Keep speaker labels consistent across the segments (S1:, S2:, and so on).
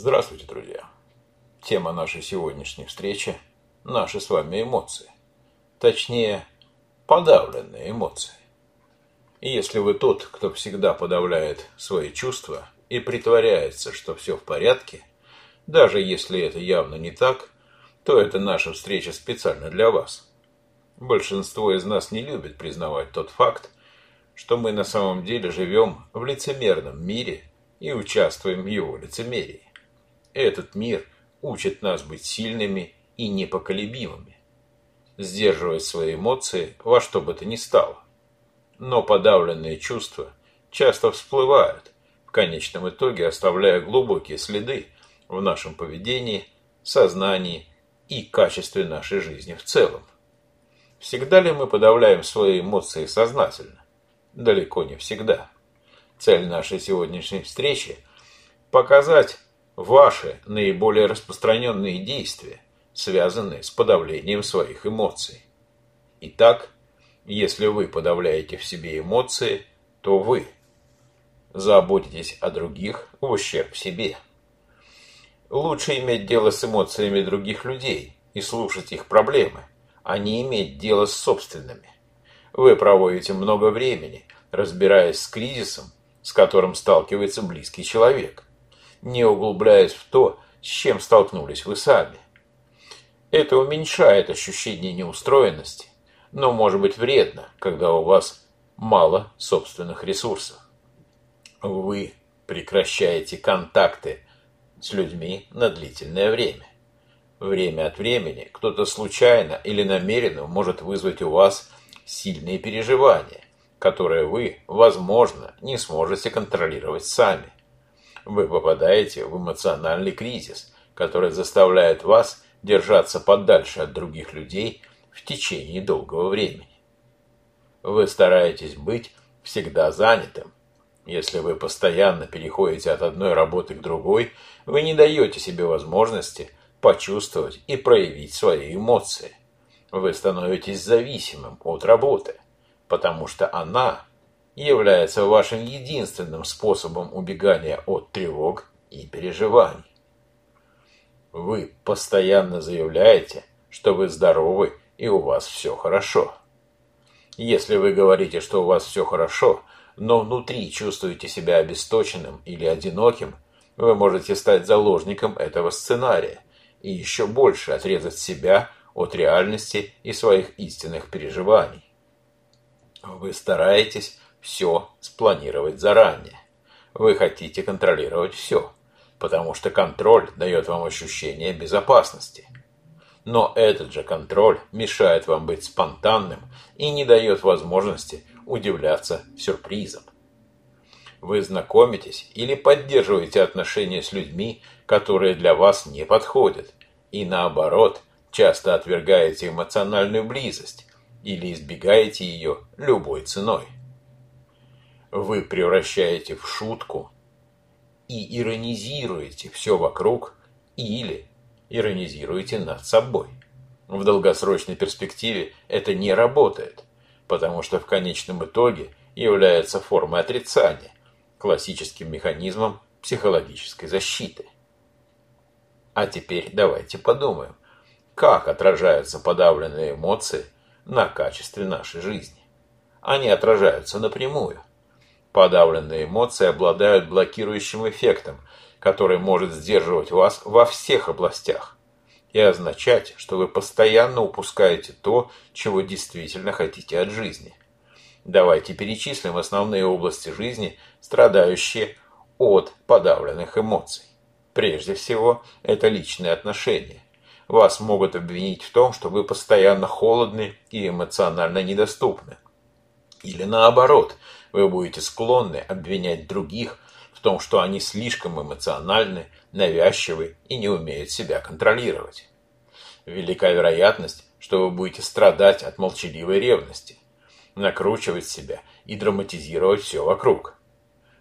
S1: Здравствуйте, друзья! Тема нашей сегодняшней встречи – наши с вами эмоции. Точнее, подавленные эмоции. И если вы тот, кто всегда подавляет свои чувства и притворяется, что все в порядке, даже если это явно не так, то это наша встреча специально для вас. Большинство из нас не любит признавать тот факт, что мы на самом деле живем в лицемерном мире и участвуем в его лицемерии. Этот мир учит нас быть сильными и непоколебимыми, сдерживать свои эмоции во что бы то ни стало. Но подавленные чувства часто всплывают, в конечном итоге оставляя глубокие следы в нашем поведении, сознании и качестве нашей жизни в целом. Всегда ли мы подавляем свои эмоции сознательно? Далеко не всегда. Цель нашей сегодняшней встречи – показать, ваши наиболее распространенные действия, связанные с подавлением своих эмоций. Итак, если вы подавляете в себе эмоции, то вы заботитесь о других в ущерб себе. Лучше иметь дело с эмоциями других людей и слушать их проблемы, а не иметь дело с собственными. Вы проводите много времени, разбираясь с кризисом, с которым сталкивается близкий человек не углубляясь в то, с чем столкнулись вы сами. Это уменьшает ощущение неустроенности, но может быть вредно, когда у вас мало собственных ресурсов. Вы прекращаете контакты с людьми на длительное время. Время от времени кто-то случайно или намеренно может вызвать у вас сильные переживания, которые вы, возможно, не сможете контролировать сами вы попадаете в эмоциональный кризис, который заставляет вас держаться подальше от других людей в течение долгого времени. Вы стараетесь быть всегда занятым. Если вы постоянно переходите от одной работы к другой, вы не даете себе возможности почувствовать и проявить свои эмоции. Вы становитесь зависимым от работы, потому что она является вашим единственным способом убегания от тревог и переживаний. Вы постоянно заявляете, что вы здоровы и у вас все хорошо. Если вы говорите, что у вас все хорошо, но внутри чувствуете себя обесточенным или одиноким, вы можете стать заложником этого сценария и еще больше отрезать себя от реальности и своих истинных переживаний. Вы стараетесь все спланировать заранее. Вы хотите контролировать все, потому что контроль дает вам ощущение безопасности. Но этот же контроль мешает вам быть спонтанным и не дает возможности удивляться сюрпризам. Вы знакомитесь или поддерживаете отношения с людьми, которые для вас не подходят, и наоборот, часто отвергаете эмоциональную близость или избегаете ее любой ценой вы превращаете в шутку и иронизируете все вокруг или иронизируете над собой. В долгосрочной перспективе это не работает, потому что в конечном итоге является формой отрицания, классическим механизмом психологической защиты. А теперь давайте подумаем, как отражаются подавленные эмоции на качестве нашей жизни. Они отражаются напрямую. Подавленные эмоции обладают блокирующим эффектом, который может сдерживать вас во всех областях и означать, что вы постоянно упускаете то, чего действительно хотите от жизни. Давайте перечислим основные области жизни, страдающие от подавленных эмоций. Прежде всего, это личные отношения. Вас могут обвинить в том, что вы постоянно холодны и эмоционально недоступны. Или наоборот – вы будете склонны обвинять других в том, что они слишком эмоциональны, навязчивы и не умеют себя контролировать. Велика вероятность, что вы будете страдать от молчаливой ревности, накручивать себя и драматизировать все вокруг.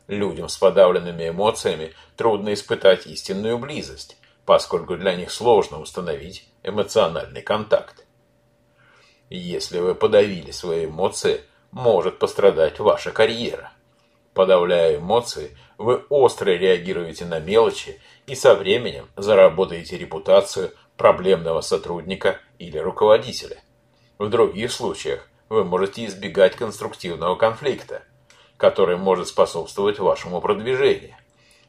S1: Людям с подавленными эмоциями трудно испытать истинную близость, поскольку для них сложно установить эмоциональный контакт. Если вы подавили свои эмоции – может пострадать ваша карьера. Подавляя эмоции, вы остро реагируете на мелочи и со временем заработаете репутацию проблемного сотрудника или руководителя. В других случаях вы можете избегать конструктивного конфликта, который может способствовать вашему продвижению.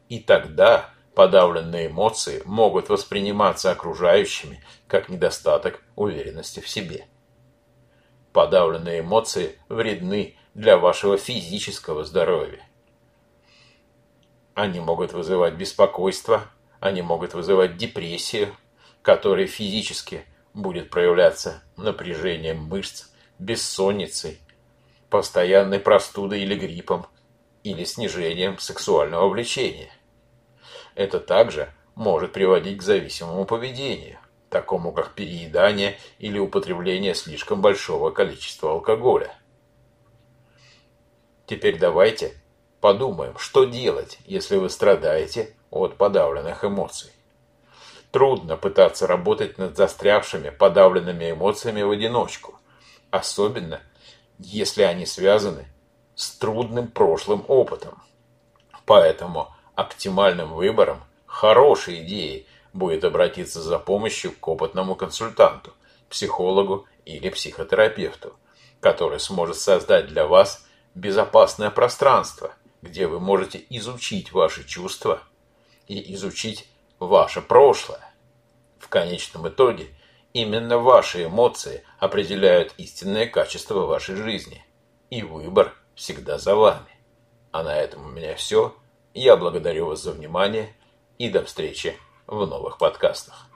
S1: И тогда подавленные эмоции могут восприниматься окружающими как недостаток уверенности в себе. Подавленные эмоции вредны для вашего физического здоровья. Они могут вызывать беспокойство, они могут вызывать депрессию, которая физически будет проявляться напряжением мышц, бессонницей, постоянной простудой или гриппом, или снижением сексуального влечения. Это также может приводить к зависимому поведению, такому как переедание или употребление слишком большого количества алкоголя. Теперь давайте подумаем, что делать, если вы страдаете от подавленных эмоций. Трудно пытаться работать над застрявшими подавленными эмоциями в одиночку, особенно если они связаны с трудным прошлым опытом. Поэтому оптимальным выбором, хорошей идеей будет обратиться за помощью к опытному консультанту, психологу или психотерапевту, который сможет создать для вас безопасное пространство, где вы можете изучить ваши чувства и изучить ваше прошлое. В конечном итоге именно ваши эмоции определяют истинное качество вашей жизни. И выбор всегда за вами. А на этом у меня все. Я благодарю вас за внимание и до встречи в новых подкастах.